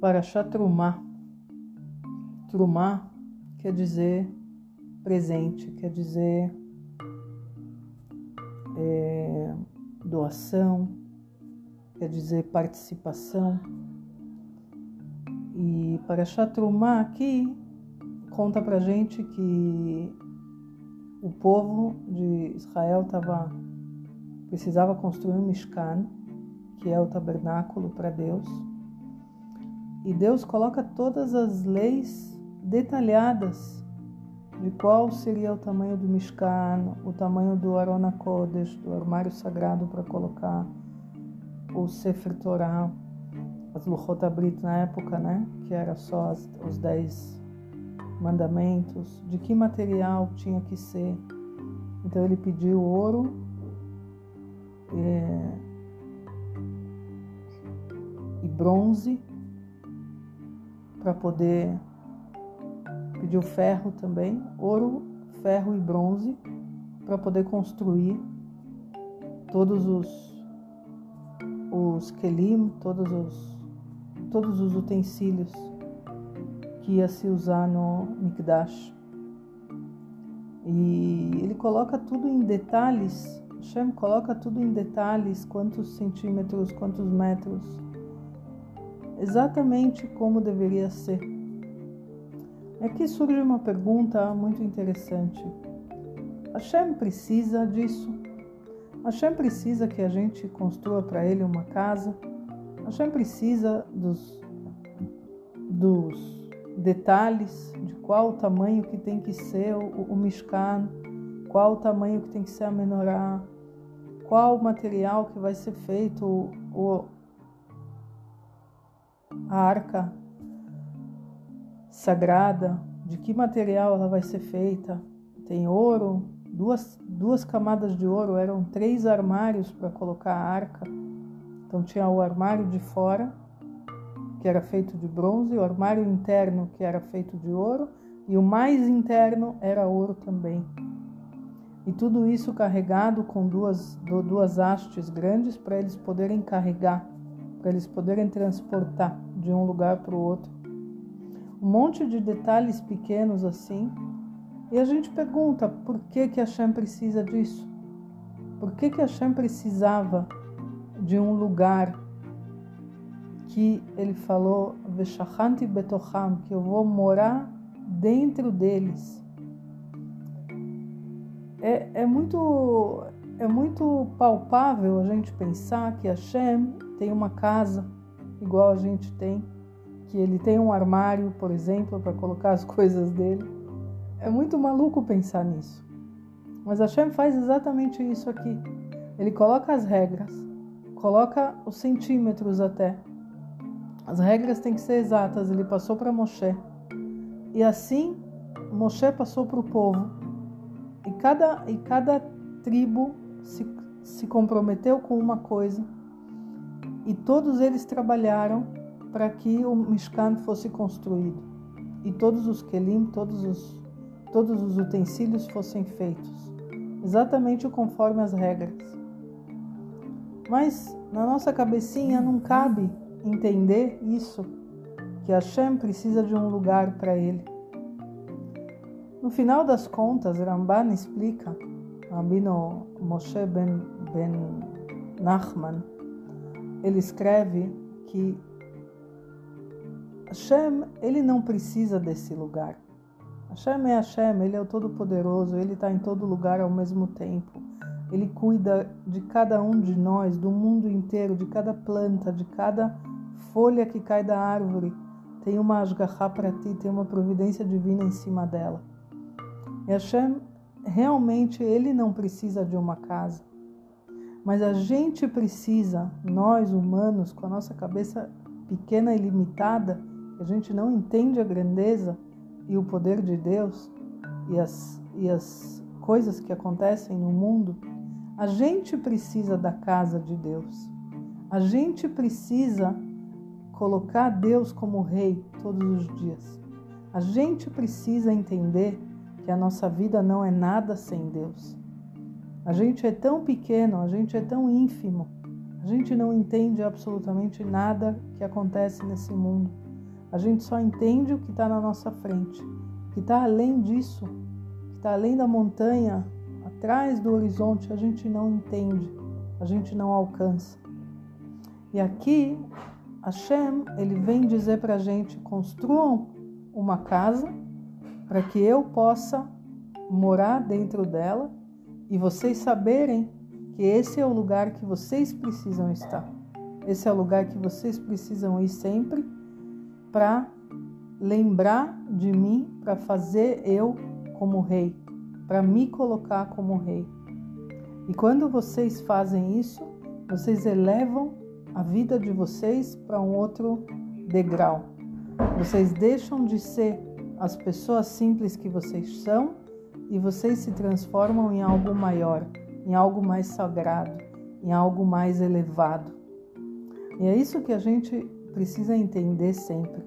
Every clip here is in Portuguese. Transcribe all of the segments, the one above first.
Parashat Trumá. Trumá quer dizer presente, quer dizer é, doação, quer dizer participação. E Parashat Trumá aqui conta pra gente que o povo de Israel tava, precisava construir um Mishkan, que é o tabernáculo para Deus e Deus coloca todas as leis detalhadas de qual seria o tamanho do Mishkan, o tamanho do Arona Kodesh, do armário sagrado para colocar o Sefer Torah, as Luchot Abrit na época, né? Que era só as, os dez mandamentos, de que material tinha que ser. Então ele pediu ouro, é, e bronze para poder pedir o ferro também, ouro, ferro e bronze, para poder construir todos os os kelim, todos os todos os utensílios que ia se usar no Mikdash. E ele coloca tudo em detalhes, Hashem coloca tudo em detalhes, quantos centímetros, quantos metros, exatamente como deveria ser. Aqui surge uma pergunta muito interessante. Hashem precisa disso? Hashem precisa que a gente construa para ele uma casa? Hashem precisa dos, dos detalhes de qual o tamanho que tem que ser o, o Mishkan, qual o tamanho que tem que ser a menorá, qual o material que vai ser feito o, a arca sagrada, de que material ela vai ser feita. Tem ouro, duas, duas camadas de ouro, eram três armários para colocar a arca. Então tinha o armário de fora, que era feito de bronze, o armário interno, que era feito de ouro, e o mais interno era ouro também. E tudo isso carregado com duas, duas hastes grandes para eles poderem carregar, para eles poderem transportar de um lugar para o outro. Um monte de detalhes pequenos assim. E a gente pergunta por que que Hashem precisa disso? Por que que Hashem precisava de um lugar que ele falou Veshachanti betocham, que eu vou morar dentro deles. É, é muito é muito palpável a gente pensar que Hashem tem uma casa igual a gente tem, que ele tem um armário, por exemplo, para colocar as coisas dele. É muito maluco pensar nisso. Mas Hashem faz exatamente isso aqui. Ele coloca as regras, coloca os centímetros até. As regras têm que ser exatas. Ele passou para Moshe. E assim, Moshe passou para o povo. E cada, e cada tribo se, se comprometeu com uma coisa e todos eles trabalharam para que o Mishkan fosse construído e todos os kelim, todos os, todos os utensílios fossem feitos, exatamente conforme as regras. Mas na nossa cabecinha não cabe entender isso, que Hashem precisa de um lugar para ele. No final das contas, Ramban explica, Rabino Moshe ben, ben Nachman, ele escreve que Hashem, ele não precisa desse lugar. Hashem é Hashem, ele é o Todo-Poderoso, ele está em todo lugar ao mesmo tempo. Ele cuida de cada um de nós, do mundo inteiro, de cada planta, de cada folha que cai da árvore. Tem uma asgarra para ti, tem uma providência divina em cima dela. E Hashem, realmente, ele não precisa de uma casa. Mas a gente precisa, nós humanos, com a nossa cabeça pequena e limitada, a gente não entende a grandeza e o poder de Deus e as, e as coisas que acontecem no mundo, a gente precisa da casa de Deus. A gente precisa colocar Deus como rei todos os dias. A gente precisa entender que a nossa vida não é nada sem Deus. A gente é tão pequeno, a gente é tão ínfimo, a gente não entende absolutamente nada que acontece nesse mundo. A gente só entende o que está na nossa frente, o que está além disso, o que está além da montanha, atrás do horizonte, a gente não entende, a gente não alcança. E aqui, Hashem, ele vem dizer para a gente: construam uma casa para que eu possa morar dentro dela e vocês saberem que esse é o lugar que vocês precisam estar. Esse é o lugar que vocês precisam ir sempre para lembrar de mim, para fazer eu como rei, para me colocar como rei. E quando vocês fazem isso, vocês elevam a vida de vocês para um outro degrau. Vocês deixam de ser as pessoas simples que vocês são e vocês se transformam em algo maior, em algo mais sagrado, em algo mais elevado. E é isso que a gente precisa entender sempre.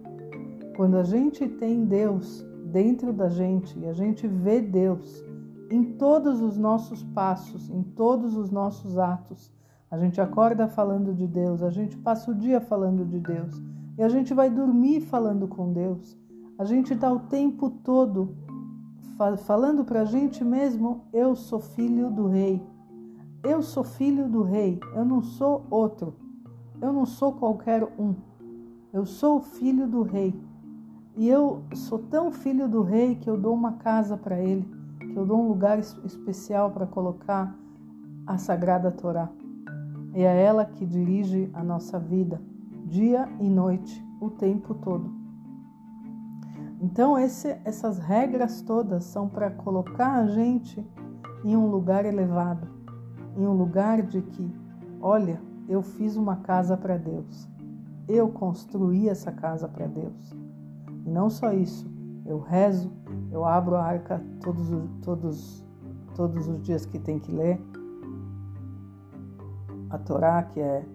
Quando a gente tem Deus dentro da gente e a gente vê Deus em todos os nossos passos, em todos os nossos atos, a gente acorda falando de Deus, a gente passa o dia falando de Deus e a gente vai dormir falando com Deus. A gente está o tempo todo falando para a gente mesmo: eu sou filho do Rei. Eu sou filho do Rei, eu não sou outro. Eu não sou qualquer um. Eu sou filho do Rei. E eu sou tão filho do Rei que eu dou uma casa para ele, que eu dou um lugar especial para colocar a Sagrada Torá. É ela que dirige a nossa vida, dia e noite, o tempo todo. Então, esse, essas regras todas são para colocar a gente em um lugar elevado, em um lugar de que, olha, eu fiz uma casa para Deus, eu construí essa casa para Deus. E não só isso, eu rezo, eu abro a arca todos, todos, todos os dias que tem que ler, a Torá, que é,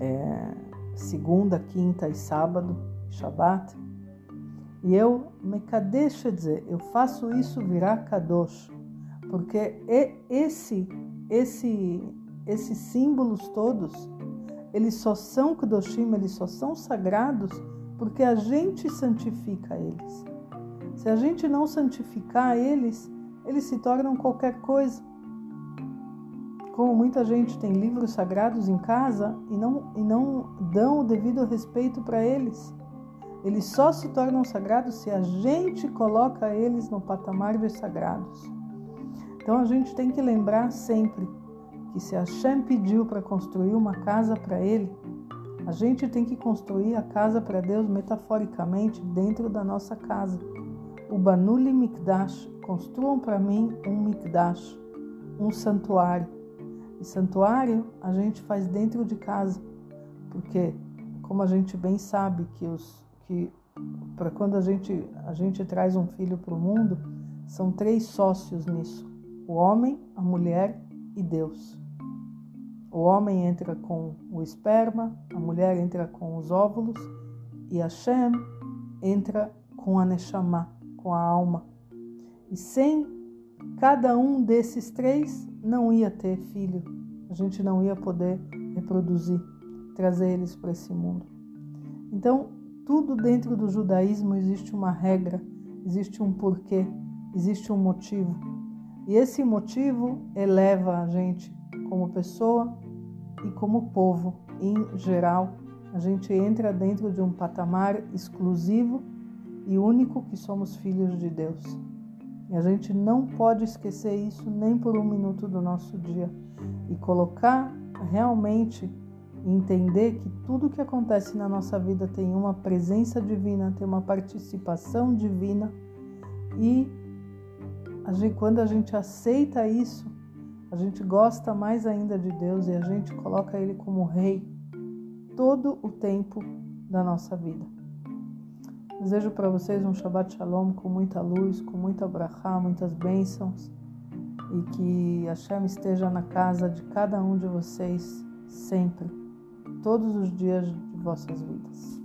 é segunda, quinta e sábado, Shabat. E eu, me deixa dizer, eu faço isso virar Kadosh, porque esse, esse, esses símbolos todos, eles só são Kadoshim, eles só são sagrados porque a gente santifica eles. Se a gente não santificar eles, eles se tornam qualquer coisa como muita gente tem livros sagrados em casa e não, e não dão o devido respeito para eles. Eles só se tornam sagrados se a gente coloca eles no patamar de sagrados. Então a gente tem que lembrar sempre que se Hashem pediu para construir uma casa para ele, a gente tem que construir a casa para Deus metaforicamente dentro da nossa casa. O Banuli Mikdash, construam para mim um Mikdash, um santuário e santuário a gente faz dentro de casa, porque como a gente bem sabe que os que para quando a gente a gente traz um filho para o mundo, são três sócios nisso: o homem, a mulher e Deus. O homem entra com o esperma, a mulher entra com os óvulos e Hashem entra com a Neshama, com a alma. E sem cada um desses três não ia ter filho, a gente não ia poder reproduzir, trazer eles para esse mundo. Então, tudo dentro do judaísmo existe uma regra, existe um porquê, existe um motivo. E esse motivo eleva a gente como pessoa e como povo em geral. A gente entra dentro de um patamar exclusivo e único que somos filhos de Deus. E a gente não pode esquecer isso nem por um minuto do nosso dia. E colocar realmente entender que tudo que acontece na nossa vida tem uma presença divina, tem uma participação divina e a gente, quando a gente aceita isso, a gente gosta mais ainda de Deus e a gente coloca Ele como Rei todo o tempo da nossa vida. Desejo para vocês um Shabbat Shalom com muita luz, com muita brachá, muitas bênçãos e que Hashem esteja na casa de cada um de vocês sempre, todos os dias de vossas vidas.